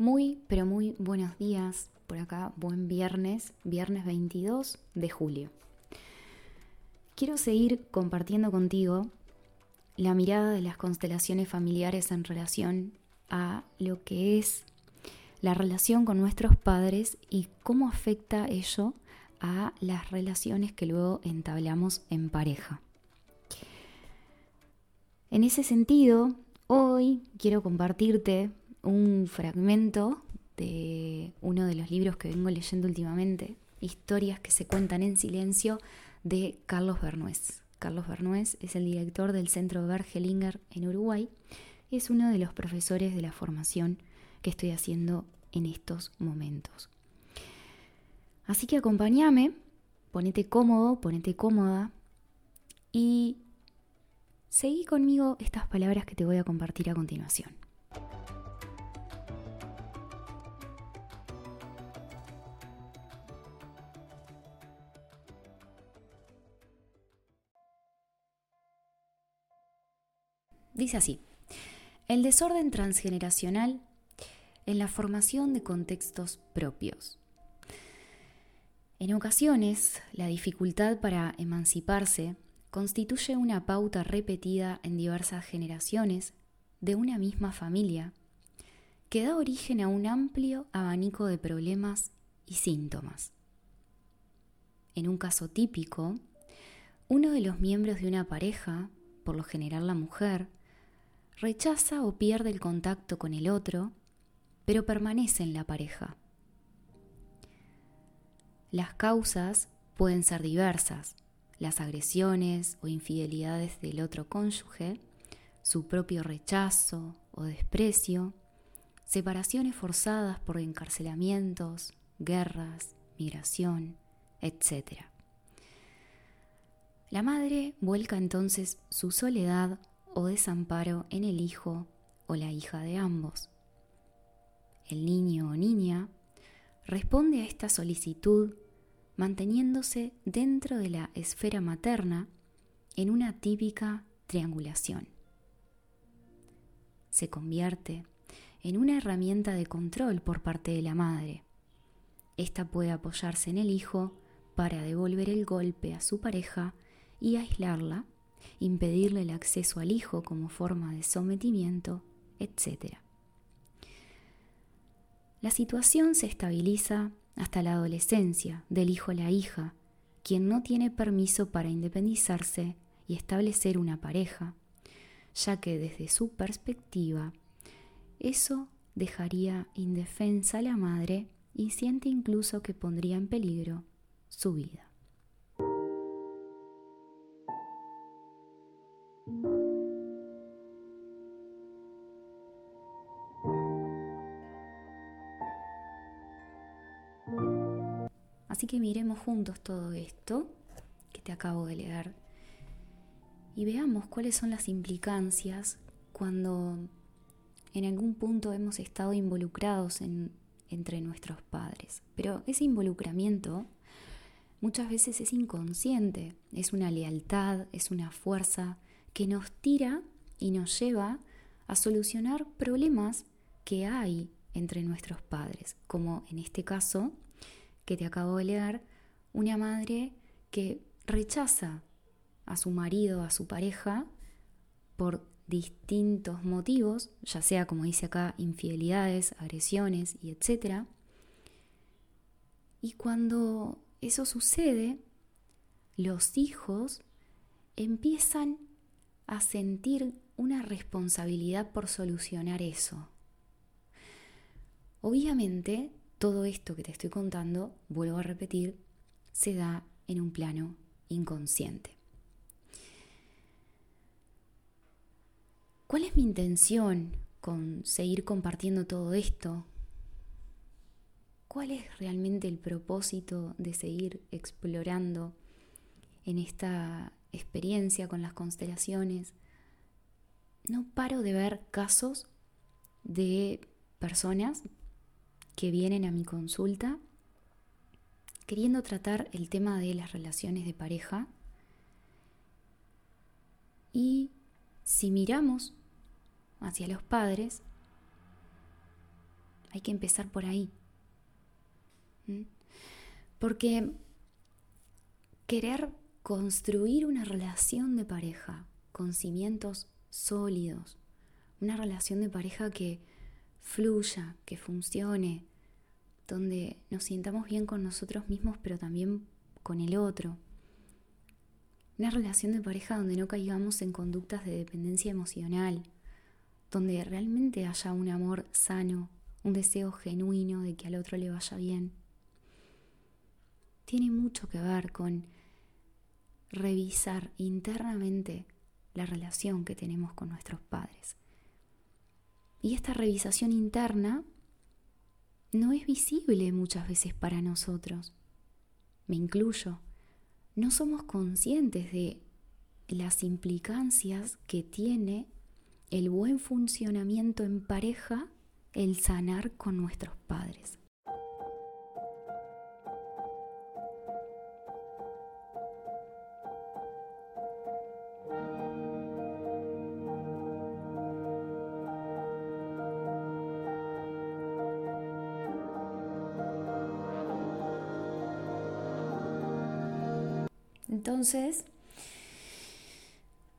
Muy, pero muy buenos días por acá, buen viernes, viernes 22 de julio. Quiero seguir compartiendo contigo la mirada de las constelaciones familiares en relación a lo que es la relación con nuestros padres y cómo afecta ello a las relaciones que luego entablamos en pareja. En ese sentido, hoy quiero compartirte un fragmento de uno de los libros que vengo leyendo últimamente, Historias que se cuentan en silencio, de Carlos Bernués. Carlos Bernués es el director del Centro Bergelinger en Uruguay es uno de los profesores de la formación que estoy haciendo en estos momentos. Así que acompáñame, ponete cómodo, ponete cómoda y seguí conmigo estas palabras que te voy a compartir a continuación. Dice así, el desorden transgeneracional en la formación de contextos propios. En ocasiones, la dificultad para emanciparse constituye una pauta repetida en diversas generaciones de una misma familia que da origen a un amplio abanico de problemas y síntomas. En un caso típico, uno de los miembros de una pareja, por lo general la mujer, rechaza o pierde el contacto con el otro, pero permanece en la pareja. Las causas pueden ser diversas, las agresiones o infidelidades del otro cónyuge, su propio rechazo o desprecio, separaciones forzadas por encarcelamientos, guerras, migración, etc. La madre vuelca entonces su soledad o desamparo en el hijo o la hija de ambos. El niño o niña responde a esta solicitud manteniéndose dentro de la esfera materna en una típica triangulación. Se convierte en una herramienta de control por parte de la madre. Esta puede apoyarse en el hijo para devolver el golpe a su pareja y aislarla impedirle el acceso al hijo como forma de sometimiento, etc. La situación se estabiliza hasta la adolescencia del hijo a la hija, quien no tiene permiso para independizarse y establecer una pareja, ya que desde su perspectiva eso dejaría indefensa a la madre y siente incluso que pondría en peligro su vida. Así que miremos juntos todo esto que te acabo de leer y veamos cuáles son las implicancias cuando en algún punto hemos estado involucrados entre nuestros padres. Pero ese involucramiento muchas veces es inconsciente, es una lealtad, es una fuerza que nos tira y nos lleva a solucionar problemas que hay entre nuestros padres, como en este caso que te acabo de leer, una madre que rechaza a su marido, a su pareja, por distintos motivos, ya sea como dice acá, infidelidades, agresiones y etc. Y cuando eso sucede, los hijos empiezan a sentir una responsabilidad por solucionar eso. Obviamente todo esto que te estoy contando, vuelvo a repetir, se da en un plano inconsciente. ¿Cuál es mi intención con seguir compartiendo todo esto? ¿Cuál es realmente el propósito de seguir explorando en esta experiencia con las constelaciones? No paro de ver casos de personas que vienen a mi consulta queriendo tratar el tema de las relaciones de pareja. Y si miramos hacia los padres, Hay que empezar por ahí. Porque querer construir una relación de pareja con cimientos sólidos, una relación de pareja que fluya, que funcione, donde nos sintamos bien con nosotros mismos, pero también con el otro. Una relación de pareja donde no caigamos en conductas de dependencia emocional, donde realmente haya un amor sano, un deseo genuino de que al otro le vaya bien. Tiene mucho que ver con revisar internamente la relación que tenemos con nuestros padres. Y esta revisación interna no es visible muchas veces para nosotros. Me incluyo. No somos conscientes de las implicancias que tiene el buen funcionamiento en pareja, el sanar con nuestros padres. Entonces,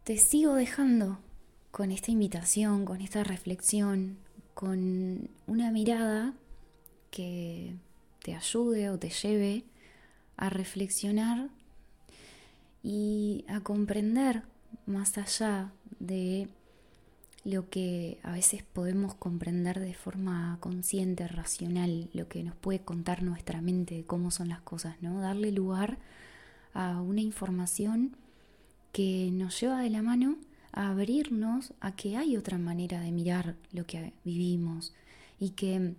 te sigo dejando con esta invitación, con esta reflexión, con una mirada que te ayude o te lleve a reflexionar y a comprender más allá de lo que a veces podemos comprender de forma consciente, racional, lo que nos puede contar nuestra mente de cómo son las cosas, ¿no? Darle lugar a una información que nos lleva de la mano a abrirnos a que hay otra manera de mirar lo que vivimos y que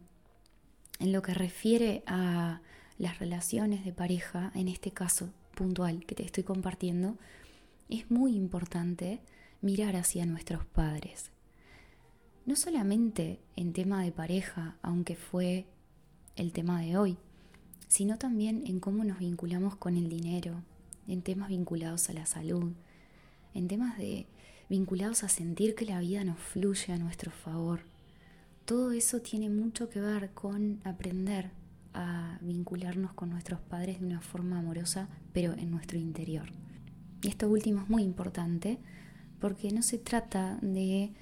en lo que refiere a las relaciones de pareja, en este caso puntual que te estoy compartiendo, es muy importante mirar hacia nuestros padres. No solamente en tema de pareja, aunque fue el tema de hoy, sino también en cómo nos vinculamos con el dinero, en temas vinculados a la salud, en temas de vinculados a sentir que la vida nos fluye a nuestro favor. Todo eso tiene mucho que ver con aprender a vincularnos con nuestros padres de una forma amorosa, pero en nuestro interior. Y esto último es muy importante porque no se trata de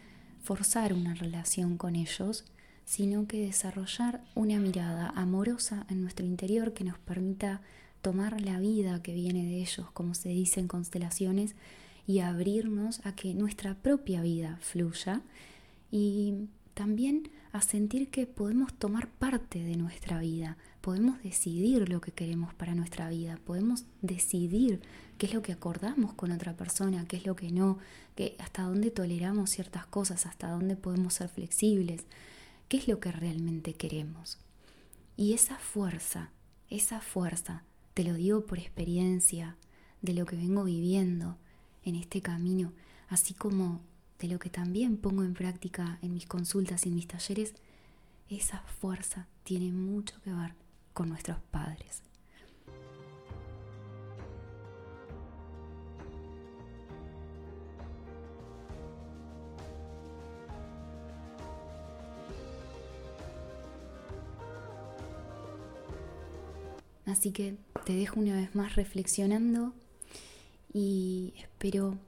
forzar una relación con ellos, sino que desarrollar una mirada amorosa en nuestro interior que nos permita tomar la vida que viene de ellos, como se dice en constelaciones, y abrirnos a que nuestra propia vida fluya. Y también a sentir que podemos tomar parte de nuestra vida, podemos decidir lo que queremos para nuestra vida, podemos decidir qué es lo que acordamos con otra persona, qué es lo que no, que hasta dónde toleramos ciertas cosas, hasta dónde podemos ser flexibles, qué es lo que realmente queremos. Y esa fuerza, esa fuerza, te lo digo por experiencia, de lo que vengo viviendo en este camino, así como de lo que también pongo en práctica en mis consultas y en mis talleres, esa fuerza tiene mucho que ver con nuestros padres. Así que te dejo una vez más reflexionando y espero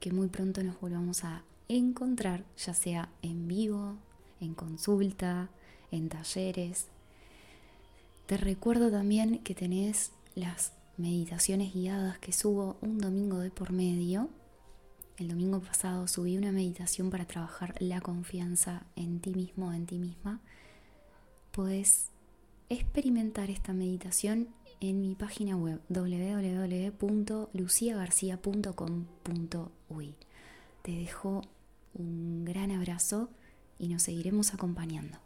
que muy pronto nos volvamos a encontrar, ya sea en vivo, en consulta, en talleres. Te recuerdo también que tenés las meditaciones guiadas que subo un domingo de por medio. El domingo pasado subí una meditación para trabajar la confianza en ti mismo, en ti misma. Experimentar esta meditación en mi página web www.luciagarcia.com.uy. Te dejo un gran abrazo y nos seguiremos acompañando.